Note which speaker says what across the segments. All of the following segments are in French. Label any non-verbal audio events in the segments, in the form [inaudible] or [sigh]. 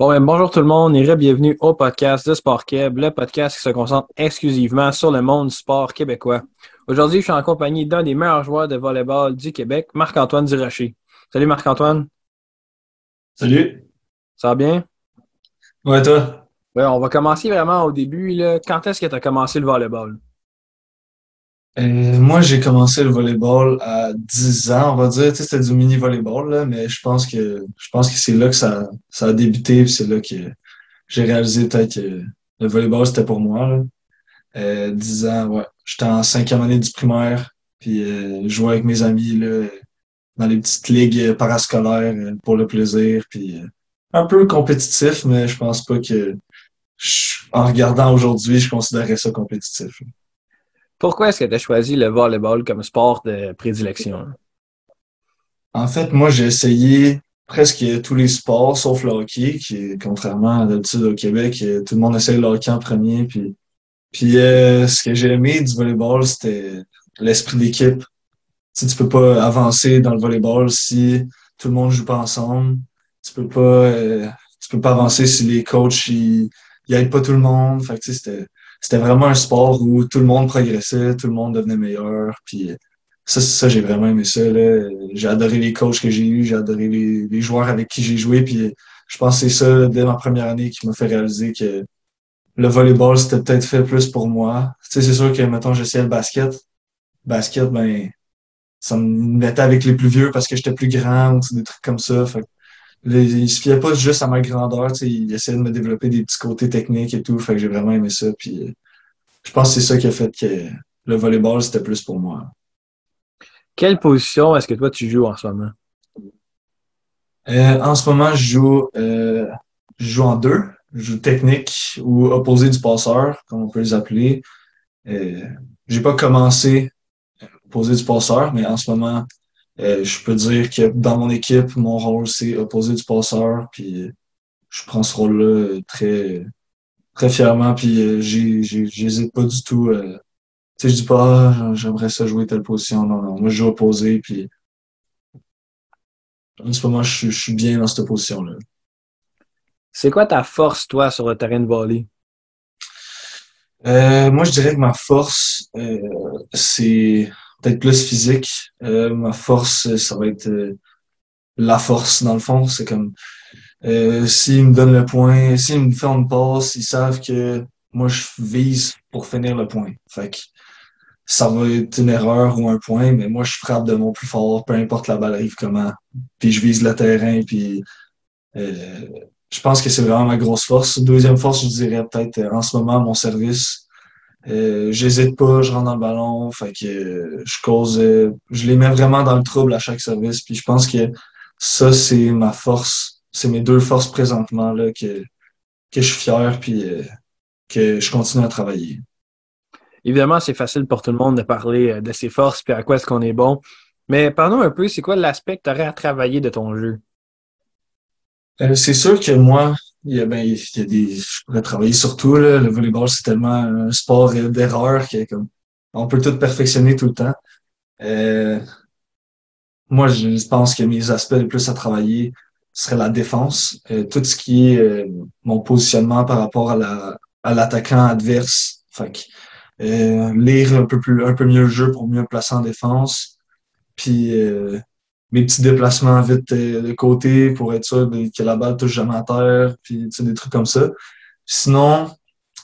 Speaker 1: Bon, ben, bonjour tout le monde et bienvenue au podcast de Sport Québec, le podcast qui se concentre exclusivement sur le monde du sport québécois. Aujourd'hui, je suis en compagnie d'un des meilleurs joueurs de volleyball du Québec, Marc-Antoine Durocher. Salut Marc-Antoine.
Speaker 2: Salut.
Speaker 1: Ça va bien?
Speaker 2: Ouais, toi?
Speaker 1: Ouais, on va commencer vraiment au début. Là. Quand est-ce que tu as commencé le volleyball?
Speaker 2: Euh, moi, j'ai commencé le volleyball à 10 ans, on va dire. Tu sais, c'était du mini volleyball, là, mais je pense que je pense que c'est là que ça, ça a débuté, c'est là que j'ai réalisé peut-être que le volleyball, c'était pour moi. Là. Euh, 10 ans, ouais. J'étais en cinquième année du primaire, puis euh, je jouais avec mes amis là, dans les petites ligues parascolaires euh, pour le plaisir, puis euh, un peu compétitif, mais je pense pas que en regardant aujourd'hui, je considérais ça compétitif.
Speaker 1: Pourquoi est-ce que tu as choisi le volleyball comme sport de prédilection?
Speaker 2: En fait, moi, j'ai essayé presque tous les sports sauf le hockey, qui contrairement à d'habitude au Québec, tout le monde essaye le hockey en premier. Puis, puis euh, ce que j'ai aimé du volleyball, c'était l'esprit d'équipe. Tu, sais, tu peux pas avancer dans le volleyball si tout le monde joue pas ensemble. Tu peux pas, euh, tu peux pas avancer si les coachs ils, ils aident pas tout le monde. Fait que, tu sais, c'était vraiment un sport où tout le monde progressait, tout le monde devenait meilleur. Puis ça, ça j'ai vraiment aimé ça. J'ai adoré les coachs que j'ai eus, j'ai adoré les, joueurs avec qui j'ai joué. Puis je pense que c'est ça, dès ma première année, qui m'a fait réaliser que le volleyball, c'était peut-être fait plus pour moi. Tu sais, c'est sûr que, mettons, j'essayais le basket. Basket, ben, ça me mettait avec les plus vieux parce que j'étais plus grand ou des trucs comme ça. Fait il se fiait pas juste à ma grandeur, il essayait de me développer des petits côtés techniques et tout, fait que j'ai vraiment aimé ça. Puis euh, je pense que c'est ça qui a fait que le volleyball, c'était plus pour moi.
Speaker 1: Quelle position est-ce que toi tu joues en ce moment?
Speaker 2: Euh, en ce moment, je joue, euh, je joue en deux. Je joue technique ou opposé du passeur, comme on peut les appeler. Euh, j'ai pas commencé opposé du passeur, mais en ce moment, euh, je peux dire que dans mon équipe, mon rôle, c'est opposer du passeur, puis je prends ce rôle-là très, très fièrement, puis euh, j'hésite pas du tout. Euh, tu sais, je dis pas, ah, j'aimerais ça jouer telle position. Non, non, moi, je joue opposé, puis en ce moment, je, je suis bien dans cette position-là.
Speaker 1: C'est quoi ta force, toi, sur le terrain de volley?
Speaker 2: Euh, moi, je dirais que ma force, euh, c'est peut-être plus physique. Euh, ma force, ça va être euh, la force, dans le fond. C'est comme euh, s'ils me donnent le point, s'ils me font une passe, ils savent que moi, je vise pour finir le point. Fait que ça va être une erreur ou un point, mais moi, je frappe de mon plus fort, peu importe la balle arrive comment. Puis je vise le terrain, puis euh, je pense que c'est vraiment ma grosse force. Deuxième force, je dirais peut-être en ce moment, mon service. Euh, J'hésite pas, je rentre dans le ballon, fait que euh, je cause, euh, je les mets vraiment dans le trouble à chaque service. Puis je pense que ça, c'est ma force, c'est mes deux forces présentement là que, que je suis fier puis euh, que je continue à travailler.
Speaker 1: Évidemment, c'est facile pour tout le monde de parler de ses forces puis à quoi est-ce qu'on est bon. Mais parlons un peu, c'est quoi l'aspect que tu aurais à travailler de ton jeu?
Speaker 2: c'est sûr que moi, il y a, ben, il y a des, je pourrais travailler sur tout, là. Le volleyball, c'est tellement un sport d'erreur que, comme, on peut tout perfectionner tout le temps. Euh, moi, je pense que mes aspects les plus à travailler serait la défense. Euh, tout ce qui est euh, mon positionnement par rapport à la, à l'attaquant adverse. Fait que, euh, lire un peu plus, un peu mieux le jeu pour mieux placer en défense. Puis, mes petits déplacements vite euh, de côté pour être sûr que la balle touche jamais à terre, puis des trucs comme ça. Sinon,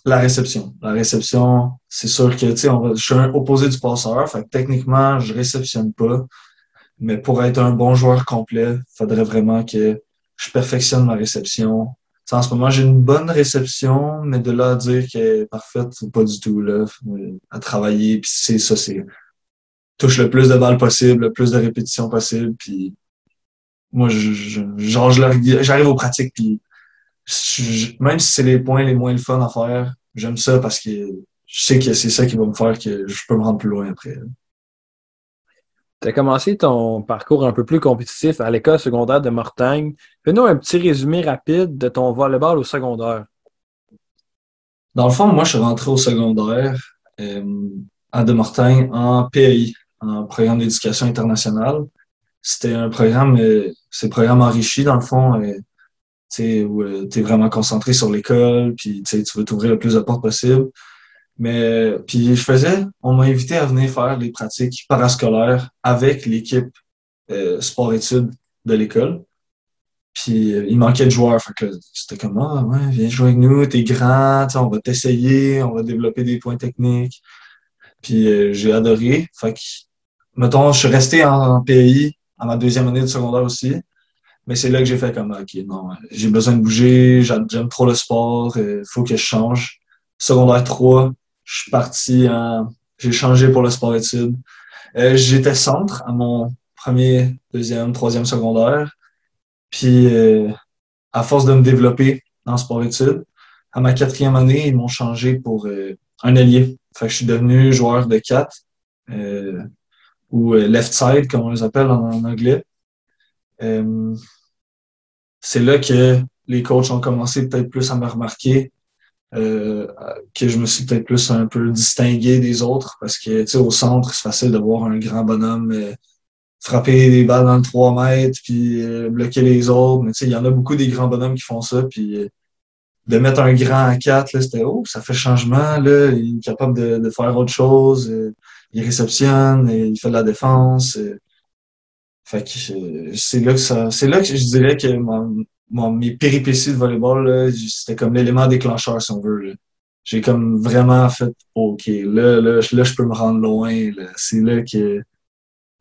Speaker 2: la réception. La réception, c'est sûr que sais, je suis un opposé du passeur, fait que techniquement, je réceptionne pas. Mais pour être un bon joueur complet, faudrait vraiment que je perfectionne ma réception. en ce moment, j'ai une bonne réception, mais de là à dire qu'elle est parfaite, pas du tout là. À travailler, puis c'est ça, c'est touche le plus de balles possible, le plus de répétitions possible. Puis moi, je, je, genre, j'arrive aux pratiques, puis même si c'est les points les moins le fun à faire, j'aime ça parce que je sais que c'est ça qui va me faire que je peux me rendre plus loin après.
Speaker 1: Tu as commencé ton parcours un peu plus compétitif à l'école secondaire de Mortagne. Fais-nous un petit résumé rapide de ton volleyball au secondaire.
Speaker 2: Dans le fond, moi, je suis rentré au secondaire euh, à De Mortagne en PAI, un programme d'éducation internationale. C'était un programme, c'est un programme enrichi dans le fond. où euh, tu es vraiment concentré sur l'école, puis tu veux t'ouvrir le plus de portes possible. Mais puis je faisais, on m'a invité à venir faire les pratiques parascolaires avec l'équipe euh, sport-études de l'école. Puis euh, il manquait de joueurs. Fait que c'était comme Ah ouais, viens jouer avec nous, t'es grand, on va t'essayer, on va développer des points techniques. Puis euh, j'ai adoré. Fait que, mettons, je suis resté en, pays à ma deuxième année de secondaire aussi. Mais c'est là que j'ai fait comme OK, non, j'ai besoin de bouger, j'aime trop le sport, il faut que je change. Secondaire 3, je suis parti en. J'ai changé pour le sport-études. Euh, J'étais centre à mon premier, deuxième, troisième secondaire. Puis, euh, à force de me développer en sport-études, à ma quatrième année, ils m'ont changé pour euh, un ailier. Fait que je suis devenu joueur de 4 euh, ou euh, left side, comme on les appelle en, anglais. C'est là que les coachs ont commencé peut-être plus à me remarquer euh, que je me suis peut-être plus un peu distingué des autres parce que tu sais au centre c'est facile de voir un grand bonhomme euh, frapper des balles dans le 3 mètres puis euh, bloquer les autres mais tu sais il y en a beaucoup des grands bonhommes qui font ça puis de mettre un grand à 4 là c'était oh ça fait changement là il est capable de, de faire autre chose il réceptionne il fait de la défense fait que c'est là que ça c'est là que je dirais que mes péripéties de volleyball, c'était comme l'élément déclencheur, si on veut. J'ai comme vraiment fait OK, là, là, là, je peux me rendre loin. C'est là que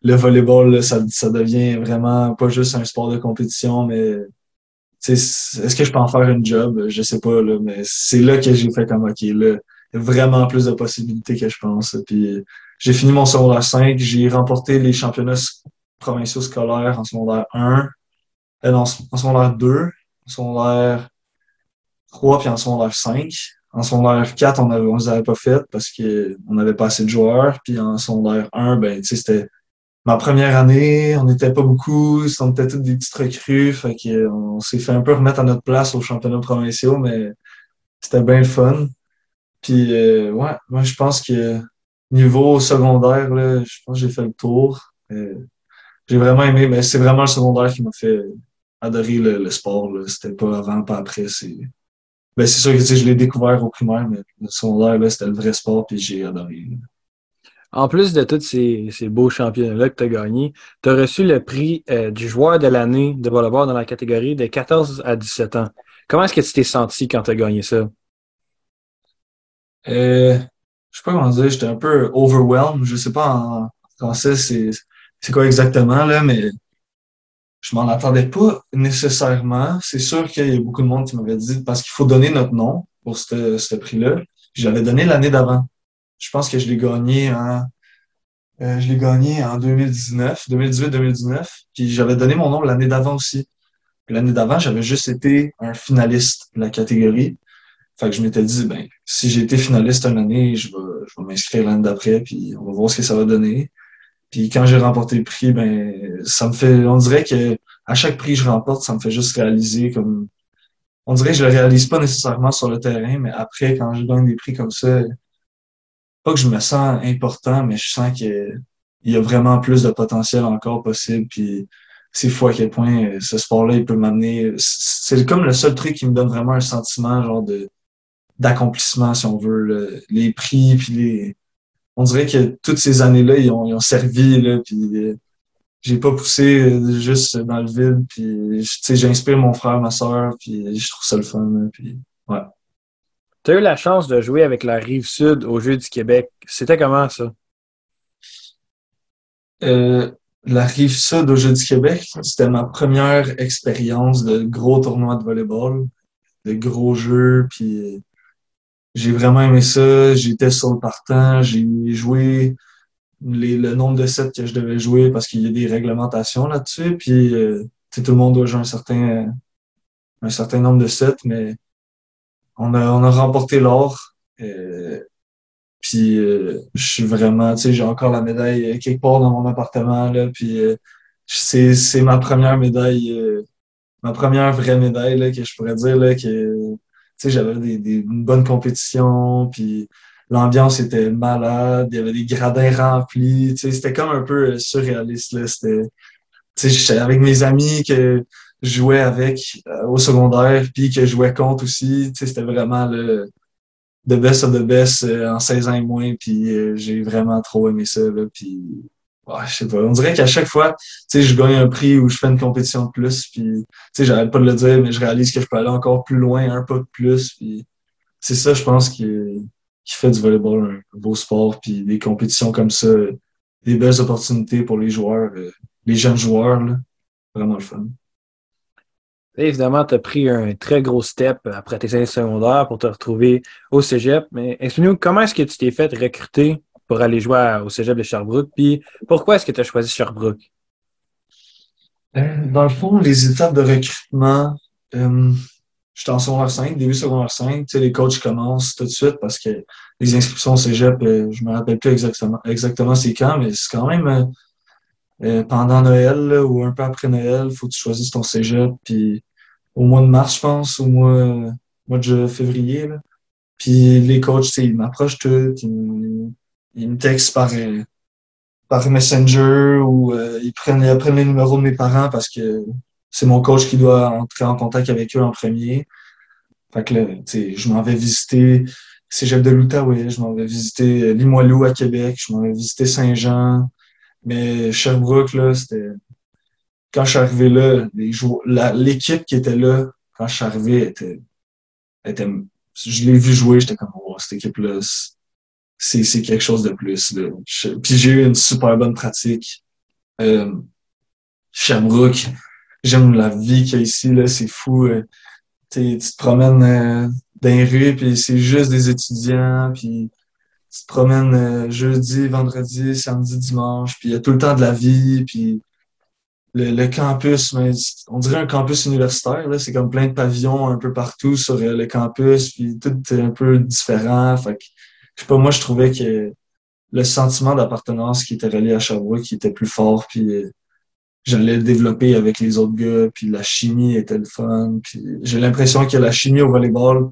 Speaker 2: le volleyball, ça, ça devient vraiment pas juste un sport de compétition, mais est-ce que je peux en faire une job? Je sais pas, là, mais c'est là que j'ai fait comme OK, là, vraiment plus de possibilités que je pense. Puis j'ai fini mon secondaire 5, j'ai remporté les championnats provinciaux scolaires en secondaire 1 euh, en secondaire 2, en secondaire 3 puis en secondaire 5. En secondaire 4, on ne les avait pas fait parce qu'on n'avait pas assez de joueurs. Puis en secondaire 1, ben, c'était ma première année, on n'était pas beaucoup, on était tous des petites recrues. Fait qu'on s'est fait un peu remettre à notre place aux championnats provinciaux, mais c'était bien le fun. Puis euh, ouais, moi je pense que niveau secondaire, là, je pense que j'ai fait le tour. Euh, j'ai vraiment aimé, mais c'est vraiment le secondaire qui m'a fait adoré le, sport. C'était pas avant, pas après. C'est ben, sûr que je l'ai découvert au primaire, mais le secondaire, c'était le vrai sport, puis j'ai adoré.
Speaker 1: En plus de tous ces, beaux championnats-là que tu as gagnés, tu as reçu le prix euh, du joueur de l'année de volleyball dans la catégorie de 14 à 17 ans. Comment est-ce que tu t'es senti quand tu as gagné ça?
Speaker 2: Euh, je sais pas comment dire, j'étais un peu overwhelmed. Je sais pas en français c'est quoi exactement, là, mais je m'en attendais pas nécessairement. C'est sûr qu'il y a beaucoup de monde qui m'avait dit parce qu'il faut donner notre nom pour ce prix-là. J'avais donné l'année d'avant. Je pense que je l'ai gagné en euh, je l'ai gagné en 2019, 2018-2019. Puis j'avais donné mon nom l'année d'avant aussi. L'année d'avant, j'avais juste été un finaliste de la catégorie. Fait que je m'étais dit, ben, si j'ai été finaliste une année, je vais, je vais m'inscrire l'année d'après, puis on va voir ce que ça va donner. Puis quand j'ai remporté le prix, ben ça me fait, on dirait que à chaque prix que je remporte, ça me fait juste réaliser comme, on dirait que je le réalise pas nécessairement sur le terrain, mais après quand je gagne des prix comme ça, pas que je me sens important, mais je sens qu'il y a vraiment plus de potentiel encore possible. Puis c'est fou à quel point ce sport-là il peut m'amener. C'est comme le seul truc qui me donne vraiment un sentiment genre de d'accomplissement si on veut. Les prix puis les on dirait que toutes ces années-là, ils ont, servi, là, puis euh, j'ai pas poussé euh, juste dans le vide, puis tu sais, j'inspire mon frère, ma soeur, puis je trouve ça le fun, puis ouais.
Speaker 1: Tu as eu la chance de jouer avec la rive sud au Jeux du Québec. C'était comment ça?
Speaker 2: Euh, la rive sud au Jeux du Québec, c'était ma première expérience de gros tournois de volleyball, de gros jeux, puis j'ai vraiment aimé ça. J'étais sur le partant. J'ai joué le nombre de sets que je devais jouer parce qu'il y a des réglementations là-dessus. Puis euh, tout le monde doit jouer un certain, un certain nombre de sets, mais on a, on a remporté l'or. Euh, puis euh, je suis vraiment, tu sais, j'ai encore la médaille quelque part dans mon appartement. Là, puis euh, c'est, c'est ma première médaille, ma première vraie médaille là, que je pourrais dire là, que sais, j'avais des, des, une bonne compétition, puis l'ambiance était malade, il y avait des gradins remplis, tu sais, c'était comme un peu surréaliste, là. C'était, tu sais, avec mes amis que jouais avec au secondaire, puis que je jouais contre aussi. C'était vraiment le the best of the best en 16 ans et moins, puis j'ai vraiment trop aimé ça. Là, puis je sais pas. On dirait qu'à chaque fois, je gagne un prix ou je fais une compétition de plus, puis j'arrête pas de le dire, mais je réalise que je peux aller encore plus loin, un pas de plus, puis c'est ça, je pense, qui, qui fait du volleyball un, beau sport, puis des compétitions comme ça, des belles opportunités pour les joueurs, euh, les jeunes joueurs, là. Vraiment le fun.
Speaker 1: Évidemment, tu as pris un très gros step après tes années secondaires pour te retrouver au cégep. Mais explique-nous comment est-ce que tu t'es fait recruter pour aller jouer au cégep de Sherbrooke? Puis pourquoi est-ce que tu as choisi Sherbrooke?
Speaker 2: Euh, dans le fond, les étapes de recrutement, euh, j'étais en secondaire 5, début secondaire 5. Tu sais, les coachs commencent tout de suite parce que les inscriptions au cégep, euh, je me rappelle plus exactement, exactement c'est quand, mais c'est quand même pendant Noël ou un peu après Noël, faut que tu choisisses ton cégep. Puis au mois de mars, je pense, au mois, mois de février. Là. Puis les coachs, ils m'approchent tout, ils me textent par, euh, par Messenger ou euh, ils, prennent, ils prennent les numéros de mes parents parce que c'est mon coach qui doit entrer en contact avec eux en premier. Fait que là, je m'en vais visiter Cégep de l'Outaouais, je m'en vais visiter euh, Limoilou à Québec, je m'en vais visiter Saint-Jean. Mais Sherbrooke, là, c'était... Quand je suis arrivé là, l'équipe qui était là, quand je suis arrivé, était... était... Je l'ai vu jouer, j'étais comme, oh, cette équipe-là, c'est quelque chose de plus. Là. puis j'ai eu une super bonne pratique. Euh, Sherbrooke, j'aime la vie qu'il y a ici, là, c'est fou. Euh, tu te promènes euh, dans les rues, puis c'est juste des étudiants, puis tu te promènes euh, jeudi, vendredi, samedi, dimanche, puis il y a tout le temps de la vie, puis le, le campus, mais on dirait un campus universitaire, là, c'est comme plein de pavillons un peu partout sur euh, le campus, puis tout est un peu différent, fait que je sais pas, moi, je trouvais que le sentiment d'appartenance qui était relié à Sherbrooke qui était plus fort, puis euh, j'allais le développer avec les autres gars, puis la chimie était le fun, puis j'ai l'impression que la chimie au volleyball,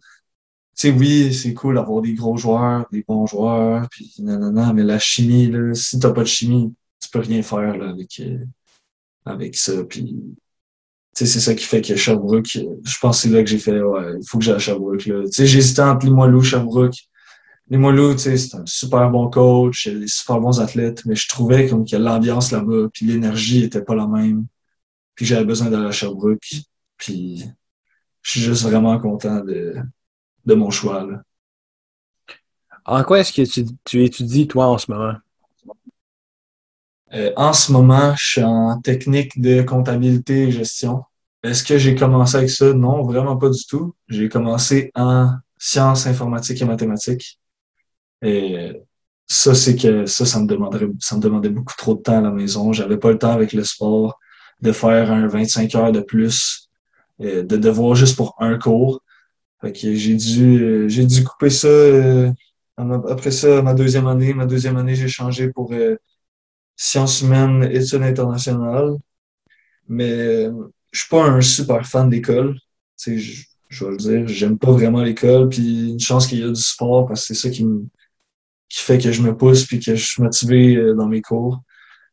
Speaker 2: sais, oui, c'est cool d'avoir des gros joueurs, des bons joueurs, puis nanana, mais la chimie, là, si t'as pas de chimie, tu peux rien faire là, avec, euh, avec ça, puis c'est ça qui fait que Sherbrooke, je pense que c'est là que j'ai fait, ouais, il faut que j'aille à Sherbrooke, là. J'hésitais entre Limoilou, Sherbrooke, les Moulous, tu sais, c'est un super bon coach, des super bons athlètes, mais je trouvais comme que l'ambiance là-bas, puis l'énergie était pas la même. Puis j'avais besoin d'aller à Sherbrooke. Puis je suis juste vraiment content de, de mon choix. Là.
Speaker 1: En quoi est-ce que tu, tu, étudies, toi, en ce moment?
Speaker 2: Euh, en ce moment, je suis en technique de comptabilité et gestion. Est-ce que j'ai commencé avec ça? Non, vraiment pas du tout. J'ai commencé en sciences informatiques et mathématiques. Et ça, c'est que ça, ça me demanderait, ça me demandait beaucoup trop de temps à la maison. J'avais pas le temps avec le sport de faire un 25 heures de plus, de devoir juste pour un cours. Fait que j'ai dû, j'ai dû couper ça. Euh, après ça, ma deuxième année, ma deuxième année, j'ai changé pour euh, sciences humaines, études internationales. Mais euh, je suis pas un super fan d'école. Je, je vais le dire, j'aime pas vraiment l'école. Puis une chance qu'il y a du sport parce que c'est ça qui me qui fait que je me pousse puis que je suis motivé euh, dans mes cours.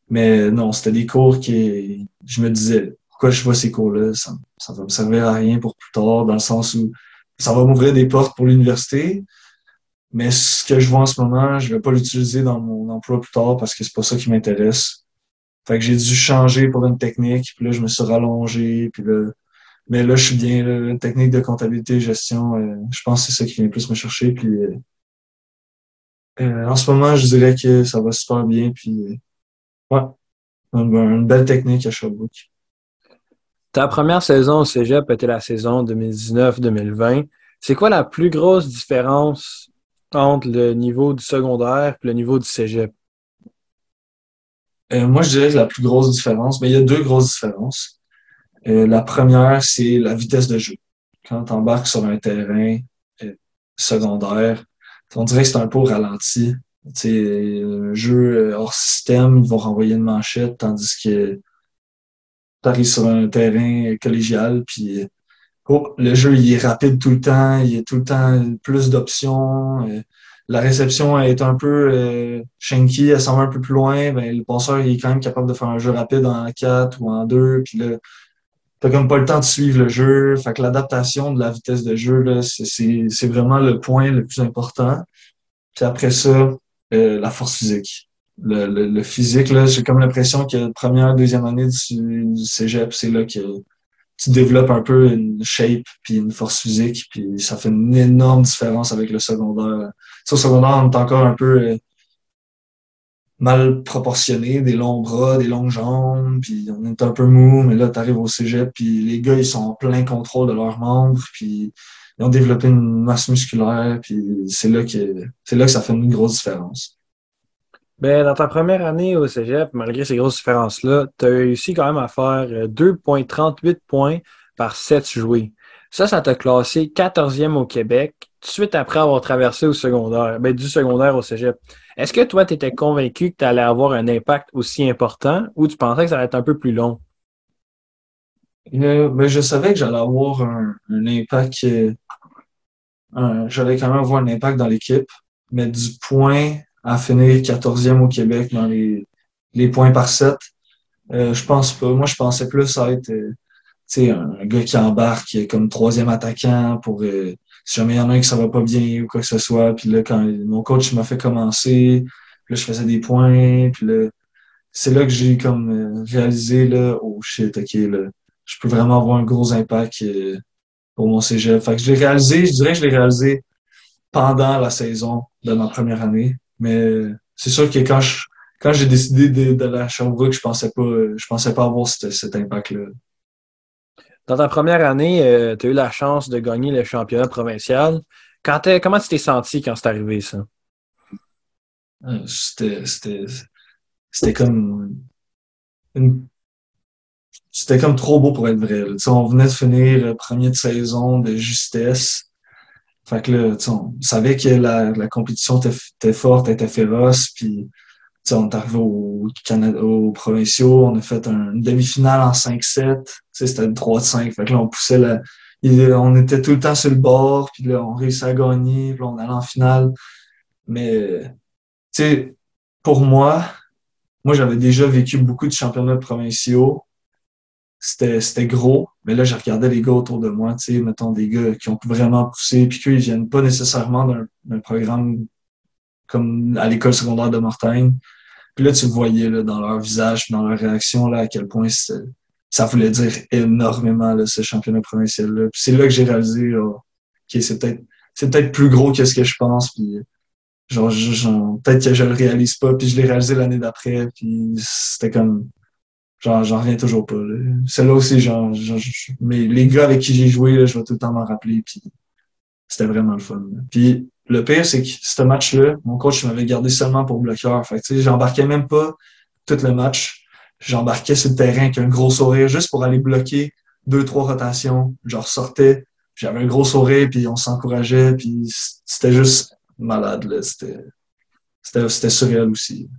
Speaker 2: Mais non, c'était des cours qui, je me disais, pourquoi je vois ces cours-là? Ça, ça va me servir à rien pour plus tard, dans le sens où ça va m'ouvrir des portes pour l'université. Mais ce que je vois en ce moment, je vais pas l'utiliser dans mon emploi plus tard parce que c'est pas ça qui m'intéresse. Fait que j'ai dû changer pour une technique, puis là, je me suis rallongé, puis là, mais là, je suis bien, là, technique de comptabilité et gestion, euh, je pense que c'est ça qui vient plus me chercher, puis euh, euh, en ce moment, je dirais que ça va super bien. Puis, euh, ouais, une, belle technique à Sherbrooke.
Speaker 1: Ta première saison au cégep était la saison 2019-2020. C'est quoi la plus grosse différence entre le niveau du secondaire et le niveau du cégep?
Speaker 2: Euh, moi, je dirais que la plus grosse différence, mais il y a deux grosses différences. la première, c'est la vitesse de jeu. Quand tu embarques sur un terrain secondaire, on dirait que c'est un peu ralenti. sais, un jeu euh, hors système, ils vont renvoyer une manchette, tandis que tu arrives sur un terrain collégial, puis oh, le jeu il est rapide tout le temps, il y a tout le temps plus d'options. Euh, la réception est un peu euh, shanky, elle s'en va un peu plus loin, ben, le penseur il est quand même capable de faire un jeu rapide en 4 ou en 2, puis là, t'as comme pas le temps de suivre le jeu. Fait que l'adaptation de la vitesse de jeu, là, c'est vraiment le point le plus important. Puis après ça, euh, la force physique. Le, le, physique, là, j'ai comme l'impression que la première, deuxième année du, du cégep, c'est là que tu développes un peu une shape puis une force physique, puis ça fait une énorme différence avec le secondaire. Sur le secondaire, on est encore un peu euh, mal proportionné, des longs bras, des longues jambes, puis on est un peu mou, mais là, tu arrives au cégep, puis les gars, ils sont en plein contrôle de leurs membres, puis ils ont développé une masse musculaire, puis c'est là que c'est là que ça fait une grosse différence.
Speaker 1: Ben, dans ta première année au cégep, malgré ces grosses différences-là, tu as réussi quand même à faire 2,38 euh, points par 7 joués. Ça, ça t'a classé 14e au Québec, suite après avoir traversé au secondaire, ben, du secondaire au cégep. Est-ce que toi, tu étais convaincu que tu allais avoir un impact aussi important ou tu pensais que ça allait être un peu plus long?
Speaker 2: Euh, ben, je savais que j'allais avoir un, impact. J'allais quand même avoir un impact dans l'équipe, mais du point à finir 14e au Québec dans les, les points par 7, euh, je pense pas. Moi, je pensais plus à être un gars qui embarque comme troisième attaquant pour si jamais il y en a un qui ça va pas bien ou quoi que ce soit. Puis là, quand mon coach m'a fait commencer, là, je faisais des points. Puis là, c'est là que j'ai comme euh, réalisé, là, oh shit, ok, là, je peux vraiment avoir un gros impact euh, pour mon cégep. Fait que je l'ai réalisé, je dirais que je l'ai réalisé pendant la saison de ma première année. Mais c'est sûr que quand je quand j'ai décidé d'aller à Sherbrooke, je pensais pas je pensais pas avoir cet impact-là.
Speaker 1: Dans ta première année, euh, tu as eu la chance de gagner le championnat provincial. Quand comment tu t'es senti quand c'est arrivé, ça?
Speaker 2: Euh, c'était comme c'était comme trop beau pour être vrai. On venait de finir le premier de saison de justesse. Fait que là, on savait que la, la compétition était, forte, était féroce, puis on est arrivé au Canada, aux provinciaux, on a fait une demi-finale en 5-7. C'était une 3-5. Fait que là, on poussait la. On était tout le temps sur le bord, puis là, on réussit à gagner, puis là, on allait en finale. Mais, tu sais, pour moi, moi, j'avais déjà vécu beaucoup de championnats provinciaux. C'était, gros, mais là, je regardais les gars autour de moi, tu sais, mettons des gars qui ont vraiment poussé, puis qu'ils viennent pas nécessairement d'un programme comme à l'école secondaire de Mortagne. Puis là, tu voyais là, dans leur visage, dans leur réaction, là, à quel point ça voulait dire énormément ce championnat provincial-là. Puis c'est là que j'ai réalisé que c'est peut-être c'est peut-être plus gros que ce que je pense. Puis genre, peut-être que je le réalise pas. Puis je l'ai réalisé l'année d'après. Puis c'était comme genre j'en reviens toujours pas. C'est là aussi, genre, mais les gars avec qui j'ai joué, je vais tout le temps m'en rappeler. Puis c'était vraiment le fun. Puis le pire, c'est que ce match-là, mon coach m'avait gardé seulement pour bloqueur. Fait que, j'embarquais même pas tout le match. J'embarquais sur le terrain avec un gros sourire juste pour aller bloquer deux, trois rotations. Je ressortais, j'avais un gros sourire, puis on s'encourageait, puis c'était juste malade. C'était, c'était, surréel aussi.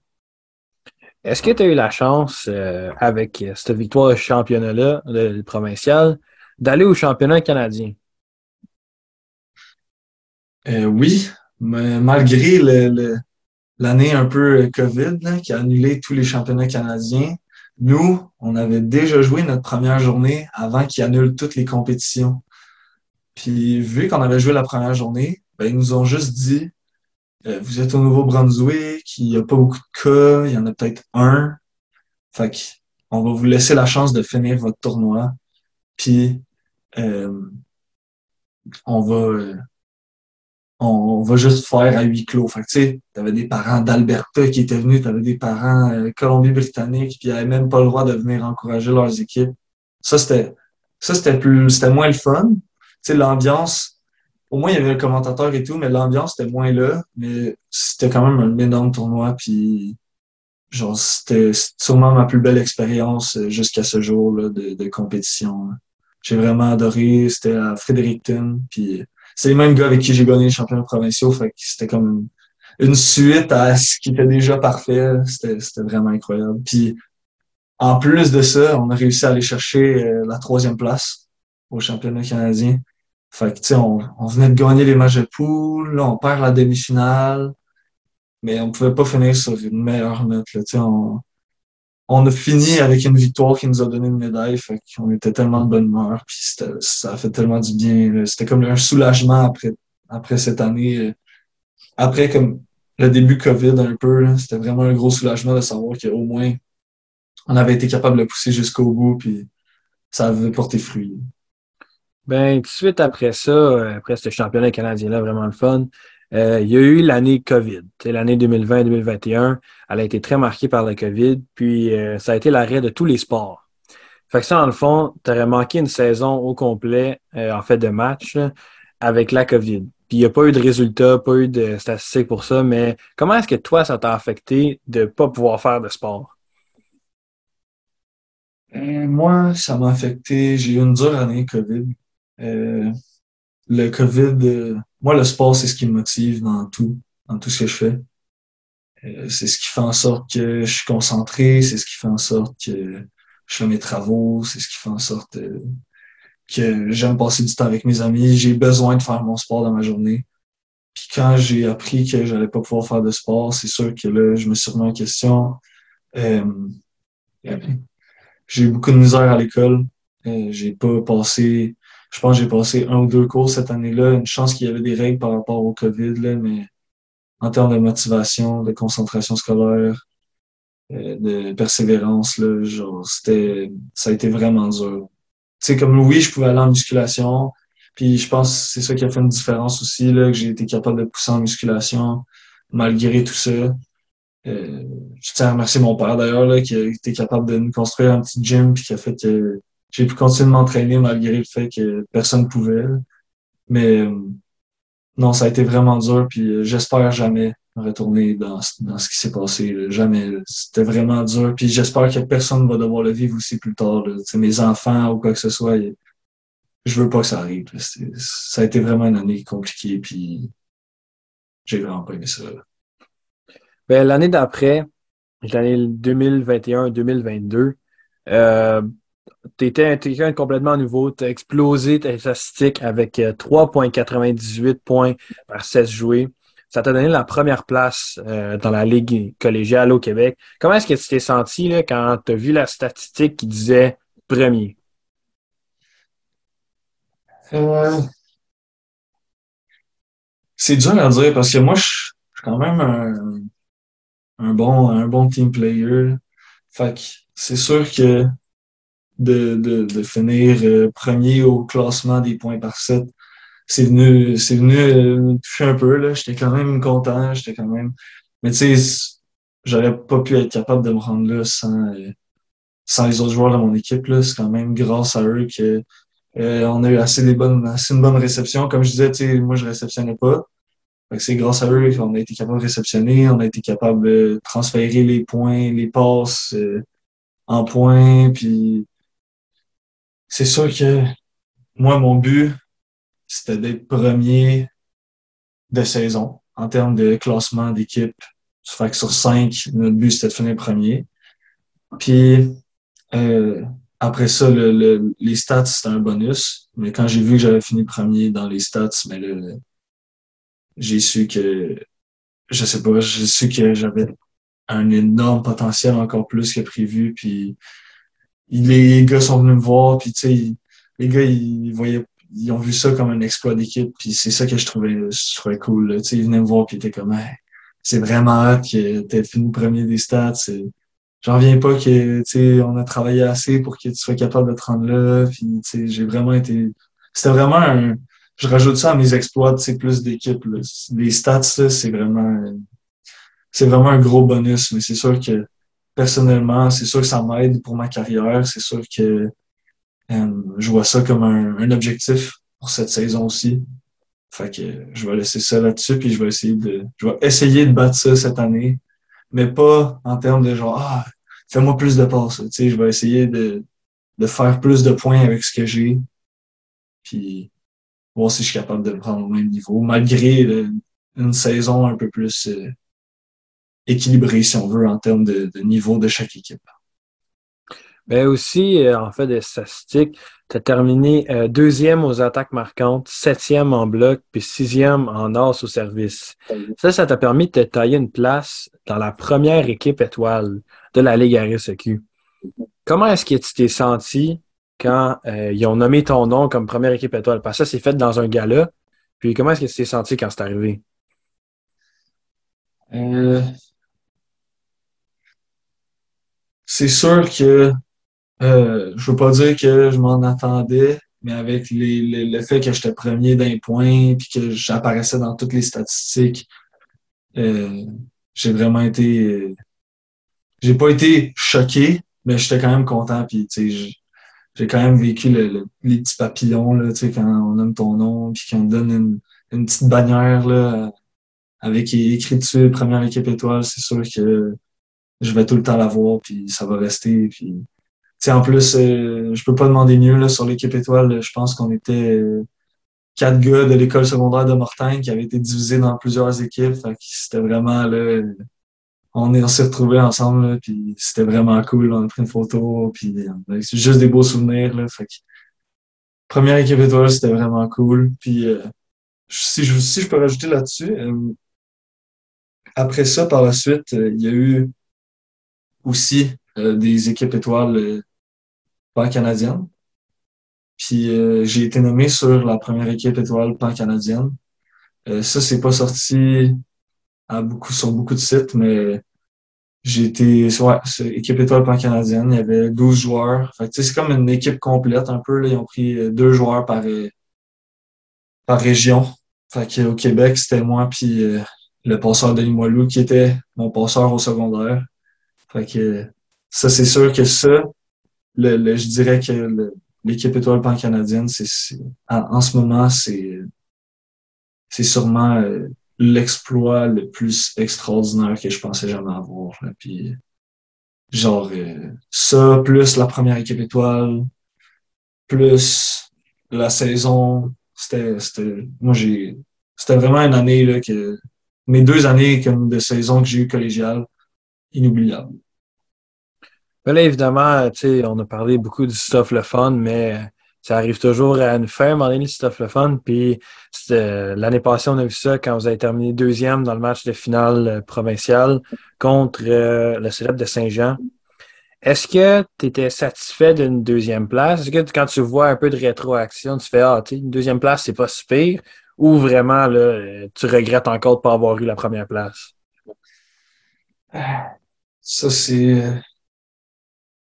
Speaker 1: Est-ce que tu as eu la chance, euh, avec cette victoire de championnat-là, le provincial, d'aller au championnat canadien?
Speaker 2: Euh, oui, mais malgré l'année un peu COVID qui a annulé tous les championnats canadiens, nous, on avait déjà joué notre première journée avant qu'ils annulent toutes les compétitions. Puis vu qu'on avait joué la première journée, ben, ils nous ont juste dit euh, Vous êtes au Nouveau-Brunswick, il n'y a pas beaucoup de cas, il y en a peut-être un. Fait on va vous laisser la chance de finir votre tournoi. Puis euh, on va on, va juste faire à huis clos. Fait que, tu sais, t'avais des parents d'Alberta qui étaient venus, t'avais des parents euh, Colombie-Britannique, puis ils n'avaient même pas le droit de venir encourager leurs équipes. Ça, c'était, ça, c'était plus, c'était moins le fun. Tu sais, l'ambiance, au moins, il y avait le commentateur et tout, mais l'ambiance était moins là. Mais c'était quand même un énorme tournoi, puis genre, c'était sûrement ma plus belle expérience euh, jusqu'à ce jour-là de, de compétition. J'ai vraiment adoré. C'était à Fredericton, puis c'est les mêmes gars avec qui j'ai gagné les championnats provinciaux. Fait que c'était comme une suite à ce qui était déjà parfait. C'était vraiment incroyable. Puis en plus de ça, on a réussi à aller chercher euh, la troisième place au championnat canadien. Fait que, tu sais, on, on, venait de gagner les matchs de poule, on perd la demi-finale, mais on pouvait pas finir sur une meilleure note, là, tu sais, on, on a fini avec une victoire qui nous a donné une médaille. Fait qu'on était tellement de bonne humeur. Puis ça a fait tellement du bien. C'était comme un soulagement après, après cette année. Après, comme le début COVID un peu, c'était vraiment un gros soulagement de savoir qu'au moins on avait été capable de pousser jusqu'au bout. Puis ça avait porté fruit.
Speaker 1: Ben, tout de suite après ça, euh, après ce championnat canadien-là, vraiment le fun, euh, il y a eu l'année COVID. L'année 2020-2021, elle a été très marquée par le COVID, puis euh, ça a été l'arrêt de tous les sports. Fait que ça, dans le fond, tu aurais manqué une saison au complet, en fait, de match avec la COVID. Puis il n'y a pas eu de résultats, pas eu de statistiques pour ça, mais comment est-ce que toi, ça t'a affecté de ne pas pouvoir faire de sport?
Speaker 2: moi, ça m'a affecté. J'ai eu une dure année COVID. Euh, le COVID, euh, moi, le sport, c'est ce qui me motive dans tout, dans tout ce que je fais. Euh, c'est ce qui fait en sorte que je suis concentré, c'est ce qui fait en sorte que je fais mes travaux, c'est ce qui fait en sorte que j'aime passer du temps avec mes amis. J'ai besoin de faire mon sport dans ma journée. Puis quand j'ai appris que j'allais pas pouvoir faire de sport, c'est sûr que là, je me suis remis en question. j'ai eu beaucoup de misère à l'école. j'ai pas passé je pense que j'ai passé un ou deux cours cette année-là. Une chance qu'il y avait des règles par rapport au COVID, là, mais en termes de motivation, de concentration scolaire, euh, de persévérance, là, genre, c'était, ça a été vraiment dur. Tu sais, comme oui, je pouvais aller en musculation, puis je pense que c'est ça qui a fait une différence aussi, là, que j'ai été capable de pousser en musculation malgré tout ça. Euh, je tiens à remercier mon père d'ailleurs, là, qui a été capable de nous construire un petit gym, puis qui a fait que j'ai pu continuer de m'entraîner malgré le fait que personne ne pouvait. Mais euh, non, ça a été vraiment dur, puis euh, j'espère jamais retourner dans, dans ce qui s'est passé. Jamais. C'était vraiment dur. Puis j'espère que personne va devoir le vivre aussi plus tard. Là. Mes enfants ou quoi que ce soit. Je veux pas que ça arrive. Ça a été vraiment une année compliquée, puis j'ai vraiment pas aimé ça.
Speaker 1: Ben, l'année d'après, l'année 2021-2022, euh, tu étais quelqu'un complètement nouveau. Tu as explosé tes statistiques avec 3,98 euh, points par 16 joués. Ça t'a donné la première place euh, dans la Ligue collégiale au Québec. Comment est-ce que tu t'es senti là, quand tu as vu la statistique qui disait premier?
Speaker 2: Euh, c'est dur à dire parce que moi, je suis quand même un, bon, un bon team player. Fait que c'est sûr que de, de, de finir euh, premier au classement des points par set. C'est venu, c'est venu euh, me toucher un peu, là. J'étais quand même content, j'étais quand même. Mais tu sais, j'aurais pas pu être capable de me rendre là sans, euh, sans les autres joueurs de mon équipe. Là. C'est quand même grâce à eux que on a eu assez des bonnes, assez une bonne réception. Comme je disais, tu moi je réceptionnais pas. C'est grâce à eux qu'on a été capable de réceptionner, on a été capable de transférer les points, les passes en points, puis c'est sûr que moi, mon but, c'était d'être premier de saison en termes de classement d'équipe. Ça fait que sur cinq, notre but, c'était de finir premier. Puis euh, après ça, le, les stats, c'était un bonus. Mais quand j'ai vu que j'avais fini premier dans les stats, mais là, j'ai su que je sais pas, j'ai su que j'avais un énorme potentiel encore plus que prévu. Puis les gars sont venus me voir, puis tu sais, les gars, ils, voyaient, ils ont vu ça comme un exploit d'équipe, puis c'est ça que je trouvais, je trouvais cool. Tu sais, ils venaient me voir, puis ils étaient comme, c'est vraiment hâte que t'aies fini premier des stats. J'en viens pas que, tu sais, on a travaillé assez pour que tu sois capable de te rendre là, puis tu sais, j'ai vraiment été, c'était vraiment un, je rajoute ça à mes exploits, sais, plus d'équipe. Les stats, c'est vraiment, c'est vraiment un gros bonus, mais c'est sûr que personnellement, c'est sûr que ça m'aide pour ma carrière. C'est sûr que euh, je vois ça comme un, objectif pour cette saison aussi. Fait que je vais laisser ça là-dessus, puis je vais essayer de. Je vais essayer de battre ça cette année. Mais pas en termes de genre Ah, fais-moi plus de passes. Tu sais, je vais essayer de, de faire plus de points avec ce que j'ai. Puis voir si je suis capable de me prendre au même niveau, malgré une saison un peu plus euh, équilibré, si on veut, en termes de, niveau de chaque équipe.
Speaker 1: Mais aussi, euh, en fait, des statistiques, tu as terminé euh, deuxième aux attaques marquantes, septième en bloc, puis sixième en as au service. Ça, ça t'a permis de te tailler une place dans la première équipe étoile de la Ligue RSEQ. Comment est-ce que tu t'es senti quand euh, ils ont nommé ton nom comme première équipe étoile? Parce que ça, c'est fait dans un gala. Puis comment est-ce que tu t'es senti quand c'est arrivé?
Speaker 2: C'est sûr que euh, je veux pas dire que je m'en attendais, mais avec le fait que j'étais premier d'un point puis que j'apparaissais dans toutes les statistiques, euh, j'ai vraiment été. j'ai pas été choqué, mais j'étais quand même content. Puis j'ai quand même vécu le, les petits papillons là, quand on nomme ton nom, puis qu'on donne une, une petite bannière là, avec écrit dessus première équipe étoile, c'est sûr que je vais tout le temps la voir, puis ça va rester. Puis en plus, euh, je peux pas demander mieux là, sur l'équipe étoile. Je pense qu'on était euh, quatre gars de l'école secondaire de Mortagne qui avaient été divisés dans plusieurs équipes. C'était vraiment là. On, on s'est retrouvés ensemble, puis c'était vraiment cool. On a pris une photo, puis c'est juste des beaux souvenirs. Là, fait première équipe étoile, c'était vraiment cool. Puis euh, si, je, si je peux rajouter là-dessus, après ça, par la suite, il y a eu aussi des équipes étoiles pan-canadienne. Puis euh, j'ai été nommé sur la première équipe étoile pan-canadienne. Euh, ça, c'est pas sorti à beaucoup, sur beaucoup de sites, mais j'ai été ouais, équipe étoile pan-canadienne. Il y avait 12 joueurs. Fait c'est comme une équipe complète un peu. Là. Ils ont pris euh, deux joueurs par, par région. Fait au Québec, c'était moi puis le passeur de Limoilou qui était mon passeur au secondaire. Fait que ça, c'est sûr que ça, le, je dirais que l'équipe étoile pan-canadienne, c'est, en, ce moment, c'est, c'est sûrement euh, l'exploit le plus extraordinaire que je pensais jamais avoir. Puis, genre, euh, ça, plus la première équipe étoile, plus la saison, c'était, c'était, moi, j'ai, c'était vraiment une année, là, que, mes deux années comme de saison que j'ai eu collégiale, inoubliables.
Speaker 1: Ben là, évidemment, tu sais, on a parlé beaucoup du stuff le fun, mais ça arrive toujours à une fin, à le stuff le fun. Puis l'année passée, on a vu ça quand vous avez terminé deuxième dans le match de finale euh, provincial contre euh, le célèbre de Saint-Jean. Est-ce que tu étais satisfait d'une deuxième place? Est-ce que quand tu vois un peu de rétroaction, tu fais Ah, tu une deuxième place, c'est pas super? Ou vraiment, là, tu regrettes encore de ne pas avoir eu la première place?
Speaker 2: Ça, c'est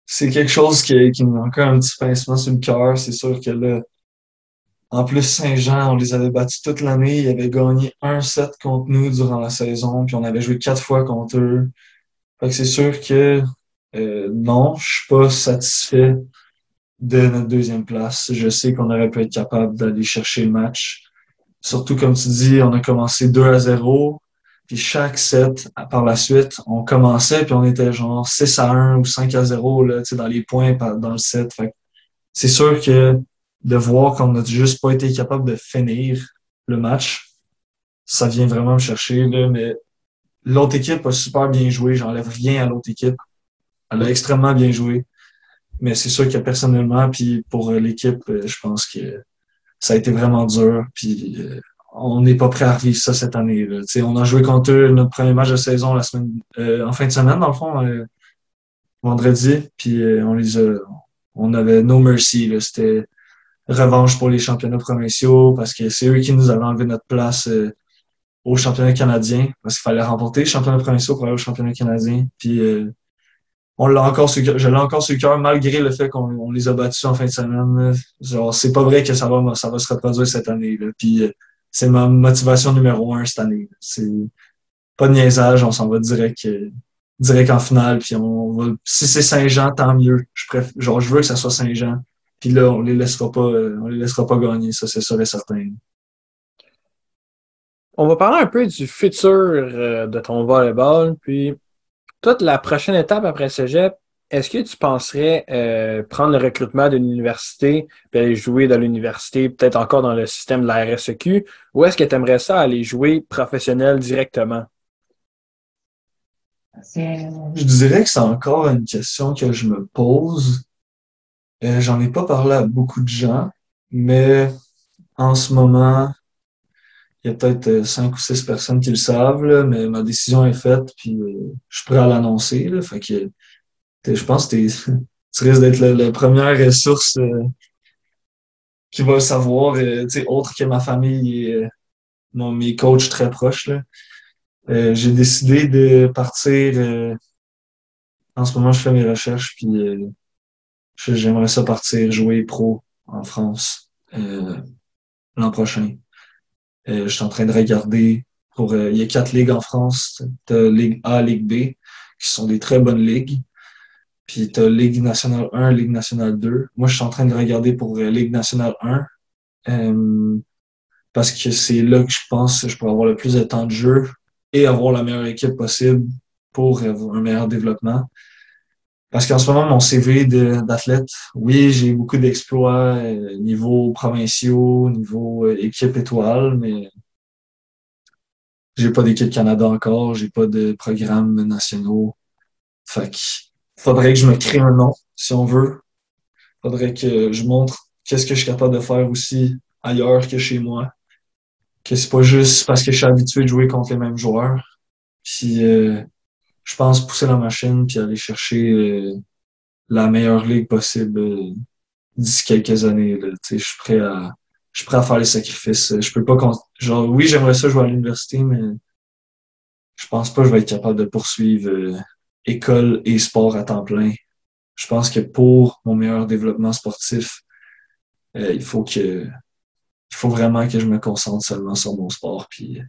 Speaker 2: c'est quelque chose qui, qui me encore un petit pincement sur le cœur. C'est sûr que là, en plus, Saint-Jean, on les avait battus toute l'année. Ils avaient gagné un set contre nous durant la saison, puis on avait joué quatre fois contre eux. Fait que c'est sûr que euh, non, je suis pas satisfait de notre deuxième place. Je sais qu'on aurait pu être capable d'aller chercher le match. Surtout, comme tu dis, on a commencé 2 à 0. Puis chaque set, par la suite, on commençait, puis on était genre 6 à 1 ou 5 à 0 là, dans les points dans le set. Fait c'est sûr que de voir qu'on n'a juste pas été capable de finir le match, ça vient vraiment me chercher. Là, mais l'autre équipe a super bien joué. J'enlève rien à l'autre équipe. Elle a extrêmement bien joué. Mais c'est sûr que personnellement, puis pour l'équipe, je pense que ça a été vraiment dur. Puis euh, on n'est pas prêt à revivre ça cette année. Là. On a joué contre eux notre premier match de saison la semaine, euh, en fin de semaine, dans le fond, euh, vendredi. Puis euh, on les a, on avait no mercy. C'était revanche pour les championnats provinciaux parce que c'est eux qui nous avaient enlevé notre place au championnat canadien parce qu'il fallait remporter les championnats provinciaux pour aller au championnat canadien. Puis on l'a encore je l'ai encore sur le cœur malgré le fait qu'on les a battus en fin de semaine. C'est pas vrai que ça va, ça va se reproduire cette année. Là. Puis c'est ma motivation numéro un cette année. C'est pas de niaisage, on s'en va direct, direct en finale. Puis on va, si c'est Saint-Jean, tant mieux. Je préfère, genre, je veux que ça soit Saint-Jean. Puis là, on les laissera pas, on les laissera pas gagner, ça, c'est sûr et certain.
Speaker 1: On va parler un peu du futur euh, de ton volleyball. Puis, toute la prochaine étape après Cégep, est-ce que tu penserais euh, prendre le recrutement d'une université et aller jouer dans l'université, peut-être encore dans le système de la RSEQ, ou est-ce que tu aimerais ça aller jouer professionnel directement?
Speaker 2: Je dirais que c'est encore une question que je me pose. Euh, J'en ai pas parlé à beaucoup de gens, mais en ce moment, il y a peut-être euh, cinq ou six personnes qui le savent, là, mais ma décision est faite, puis euh, je suis prêt à l'annoncer. là. Fait que je pense que [laughs] tu risques d'être la, première ressource euh, qui va le savoir, euh, autre que ma famille et euh, mon, mes coachs très proches. Là. Euh, j'ai décidé de partir. en ce moment, je fais mes recherches, puis j'aimerais ça partir jouer pro en France l'an prochain. Je suis en train de regarder pour. il y a quatre ligues en France. Ligue A, Ligue B, qui sont des très bonnes ligues. Puis t'as Ligue nationale 1, Ligue nationale 2. Moi, je suis en train de regarder pour Ligue nationale 1. euh, parce que c'est là que je pense que je pourrais avoir le plus de temps de jeu et avoir la meilleure équipe possible pour un meilleur développement. Parce qu'en ce moment, mon CV d'athlète, oui, j'ai beaucoup d'exploits euh, niveau provinciaux, niveau euh, équipe étoile, mais j'ai pas d'équipe Canada encore, j'ai pas de programmes nationaux. Fait que faudrait que je me crée un nom, si on veut. Faudrait que je montre qu'est-ce que je suis capable de faire aussi ailleurs que chez moi. Que c'est pas juste parce que je suis habitué de jouer contre les mêmes joueurs. Puis euh, je pense pousser la machine puis aller chercher euh, la meilleure ligue possible euh, d'ici quelques années. Là. Je suis prêt à je suis prêt à faire les sacrifices. Je peux pas genre oui, j'aimerais ça jouer à l'université, mais je pense pas que je vais être capable de poursuivre euh, école et sport à temps plein. Je pense que pour mon meilleur développement sportif, euh, il faut que il faut vraiment que je me concentre seulement sur mon sport puis euh,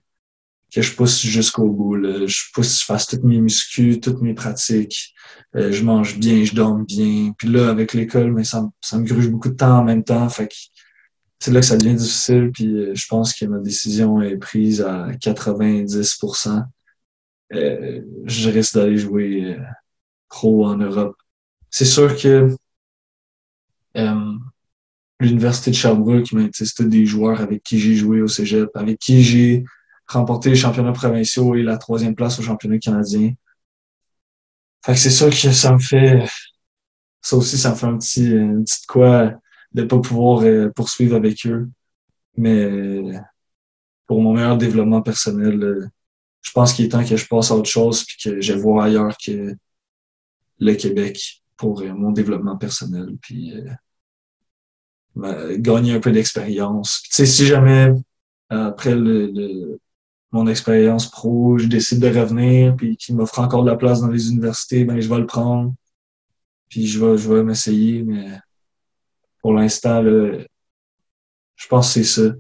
Speaker 2: que je pousse jusqu'au bout. Là. Je pousse, je fasse toutes mes muscles, toutes mes pratiques. Euh, je mange bien, je dors bien. Puis là, avec l'école, mais ça, me- ça me gruge beaucoup de temps en même temps. Fait que c'est là que ça devient difficile. Puis euh, je pense que ma décision est prise à 90%. Euh, je risque d'aller jouer euh, pro en Europe. C'est sûr que euh, l'Université de Sherbrooke, c'était des joueurs avec qui j'ai joué au cégep, avec qui j'ai remporté les championnats provinciaux et la troisième place au championnat canadien. Fait que c'est sûr que ça me fait, ça aussi, ça me fait un petit, une petite quoi de pas pouvoir euh, poursuivre avec eux. Mais pour mon meilleur développement personnel, euh, je pense qu'il est temps que je passe à autre chose puis que je vois ailleurs que le Québec pour euh, mon développement personnel puis euh, gagner un peu d'expérience. Tu sais, si jamais euh, après le, le- mon expérience pro, je décide de revenir puis qu'il m'offre encore de la place dans les universités, ben je vais le prendre. Puis je vais, je vais m'essayer, mais pour l'instant, je pense que c'est ça.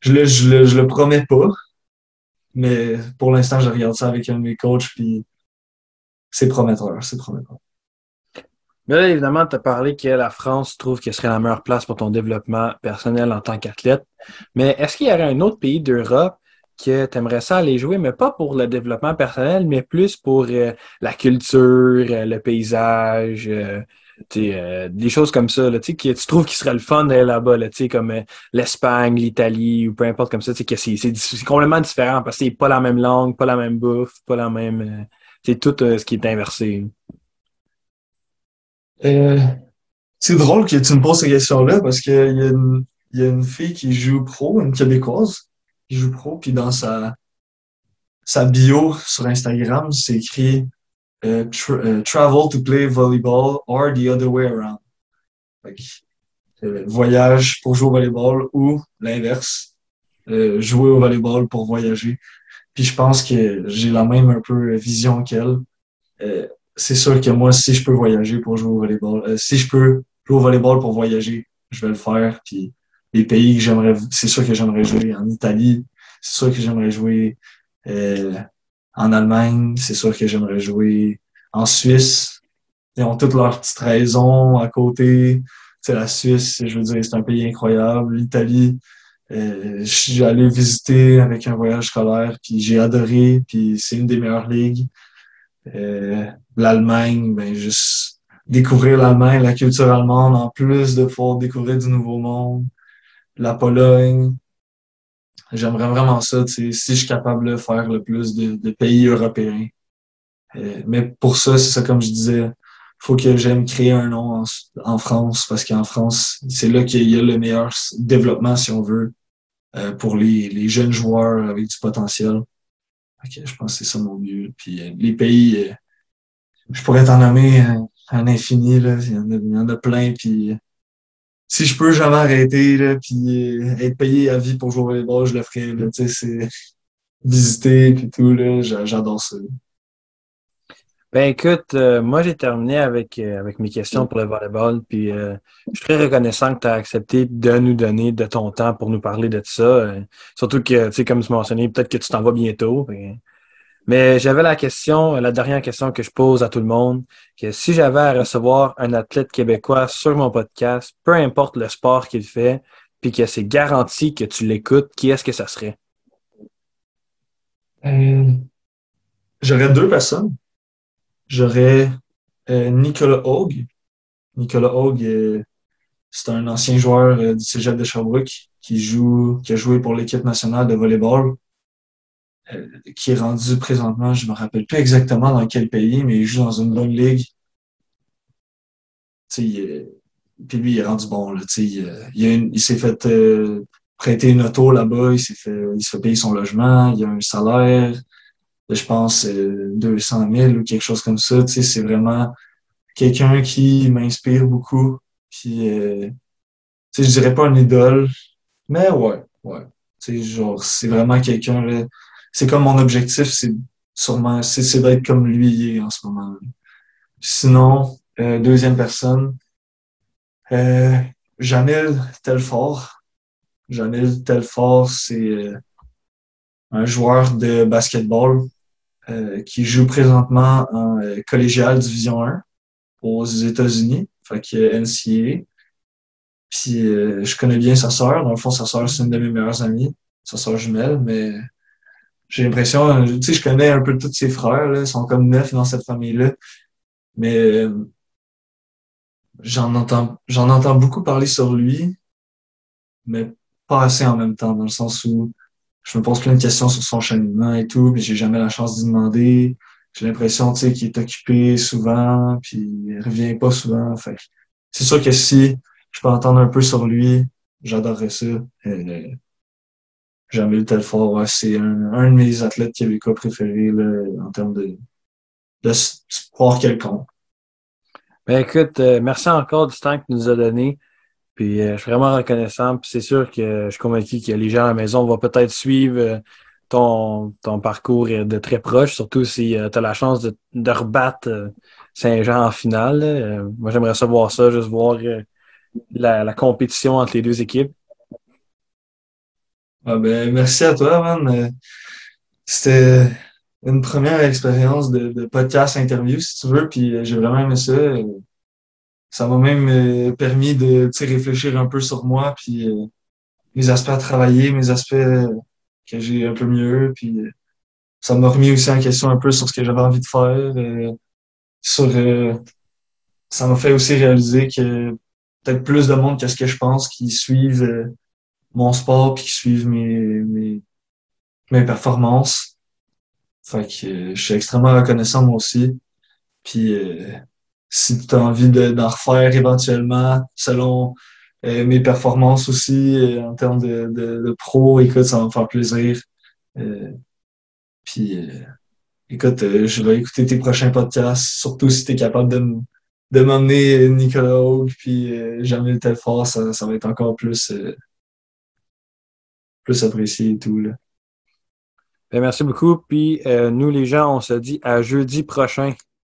Speaker 2: Je le, je le, je le promets pas, mais pour l'instant, je regarde ça avec un de mes coachs, puis c'est prometteur, c'est prometteur.
Speaker 1: Mais là, évidemment, tu as parlé que la France trouve que ce serait la meilleure place pour ton développement personnel en tant qu'athlète. Mais est-ce qu'il y aurait un autre pays d'Europe que tu aimerais ça aller jouer, mais pas pour le développement personnel, mais plus pour euh, la culture, euh, le paysage, euh, euh, des choses comme ça, là, tu trouves qu'il serait le fun d'aller là-bas, là, comme euh, l'Espagne, l'Italie ou peu importe comme ça, que c'est complètement différent parce que c'est pas la même langue, pas la même bouffe, pas la même... euh, c'est tout euh, ce qui est inversé.
Speaker 2: Euh, c'est drôle que tu me poses ces questions-là parce qu'il y a une, y a une fille qui joue pro, une Québécoise, qui joue pro, puis dans sa, sa bio sur Instagram, c'est écrit tra- euh, Travel to play volleyball or the other way around. Que, euh, voyage pour jouer au volleyball ou l'inverse, euh, jouer au volleyball pour voyager. Puis je pense que j'ai la même un peu vision qu'elle. Euh, c'est sûr que moi, si je peux voyager pour jouer au volleyball, euh, si je peux jouer au volleyball pour voyager, je vais le faire. Puis les pays que j'aimerais, c'est sûr que j'aimerais jouer en Italie, c'est sûr que j'aimerais jouer euh, en Allemagne, c'est sûr que j'aimerais jouer en Suisse. Ils ont toutes leurs petites raisons à côté. Sais, la Suisse, je veux dire, c'est un pays incroyable. L'Italie, euh, je suis allé visiter avec un voyage scolaire, puis j'ai adoré, puis c'est une des meilleures ligues. Euh, L'Allemagne, ben juste découvrir l'Allemagne, la culture allemande, en plus de pouvoir découvrir du nouveau monde. La Pologne. J'aimerais vraiment ça, si je suis capable de faire le plus de, pays européens. Euh, mais pour ça, c'est ça comme je disais, faut que j'aime créer un nom en, France parce qu'en France, c'est là qu'il y a le meilleur développement, si on veut, euh, pour les, jeunes joueurs avec du potentiel. je pense que c'est ça mon but. Puis euh, les pays, euh, je pourrais t'en nommer un, infini, là. Il, y en a, il y en a plein. Si je peux jamais arrêter, là, puis être payé à vie pour jouer au volleyball, je le ferais. Là, c'est [laughs] visiter puis tout, là, j'adore ça.
Speaker 1: Ben écoute, euh, moi j'ai terminé avec, euh, avec mes questions pour le volleyball, puis euh, je suis très reconnaissant que tu as accepté de nous donner de ton temps pour nous parler de ça. surtout que, tu sais, comme tu mentionné, peut-être que tu t'en vas bientôt. Mais j'avais la question, la dernière question que je pose à tout le monde, que si j'avais à recevoir un athlète québécois sur mon podcast, peu importe le sport qu'il fait, puis que c'est garanti que tu l'écoutes, qui est-ce que ça serait?
Speaker 2: J'aurais deux personnes j'aurais euh, Nicolas Hogue. Nicolas Hogue, euh, c'est un ancien joueur euh, du Cégep de Sherbrooke qui joue, qui a joué pour l'équipe nationale de volleyball, qui est rendu présentement, je me rappelle plus exactement dans quel pays, mais il joue dans une bonne ligue. Il, puis lui, il est rendu bon. Là, il, il, il s'est fait prêter une auto là-bas, il s'est fait, se fait payer son logement, il a un salaire, je pense, 200 000 ou quelque chose comme ça. C'est vraiment quelqu'un qui m'inspire beaucoup. Puis, euh, je dirais pas un idole, mais ouais, ouais. Genre, c'est vraiment quelqu'un, là. C'est comme mon objectif, c'est sûrement, c'est d'être comme lui en ce moment. Sinon, euh, deuxième personne, euh, Janelle Telfort. Janelle Telfort, c'est euh, un joueur de basketball euh, qui joue présentement en euh, collégial Division 1 aux États-Unis, fait que NCAA. Puis euh, je connais bien sa sœur. Dans le fond, sa sœur, c'est une de mes meilleures amies, sa sœur jumelle, mais j'ai l'impression, tu sais, je connais un peu tous ses frères, là, ils sont comme neuf dans cette famille-là. Mais j'en entends j'en entends beaucoup parler sur lui, mais pas assez en même temps, dans le sens où je me pose plein de questions sur son cheminement et tout, mais j'ai jamais la chance d'y demander. J'ai l'impression, tu sais, qu'il est occupé souvent, puis il revient pas souvent. Fait c'est sûr que si je peux entendre un peu sur lui, j'adorerais ça. Euh, jamais le tel fort. c'est un, de mes athlètes québécois préférés en termes de, sport quelconque.
Speaker 1: Ben écoute, euh, merci encore du temps que tu nous as donné. Puis euh, je suis vraiment reconnaissant. Puis c'est sûr que je suis convaincu que les gens à la maison vont peut-être suivre euh, ton, ton parcours de très proche, surtout si tu as la chance de, de rebattre Saint-Jean en finale. moi, j'aimerais savoir ça, juste voir la, la, compétition entre les deux équipes.
Speaker 2: Ah ben, merci à toi, man. C'était une première expérience de, podcast interview, si tu veux, puis j'ai vraiment aimé ça ça m'a même euh, permis de réfléchir un peu sur moi, puis euh, mes aspects à travailler, mes aspects que j'ai un peu mieux, puis euh, ça m'a remis aussi en question un peu sur ce que j'avais envie de faire. sur, ça m'a fait aussi réaliser que peut-être plus de monde que ce que je pense qui suivent mon sport puis qui suivent mes, mes, performances. Fait que je suis extrêmement reconnaissant moi aussi. Puis si tu as envie d'en refaire éventuellement selon euh, mes performances aussi euh, en termes de, de, pro, écoute, ça va me faire plaisir. Euh, puis, écoute, je vais écouter tes prochains podcasts, surtout si tu es capable de, de m'emmener Nicolas Hogue, puis Jamil Telfort, ça, ça va être encore plus, plus apprécié et tout. Là.
Speaker 1: Ben, merci beaucoup. Puis nous, les gens, on se dit à jeudi prochain.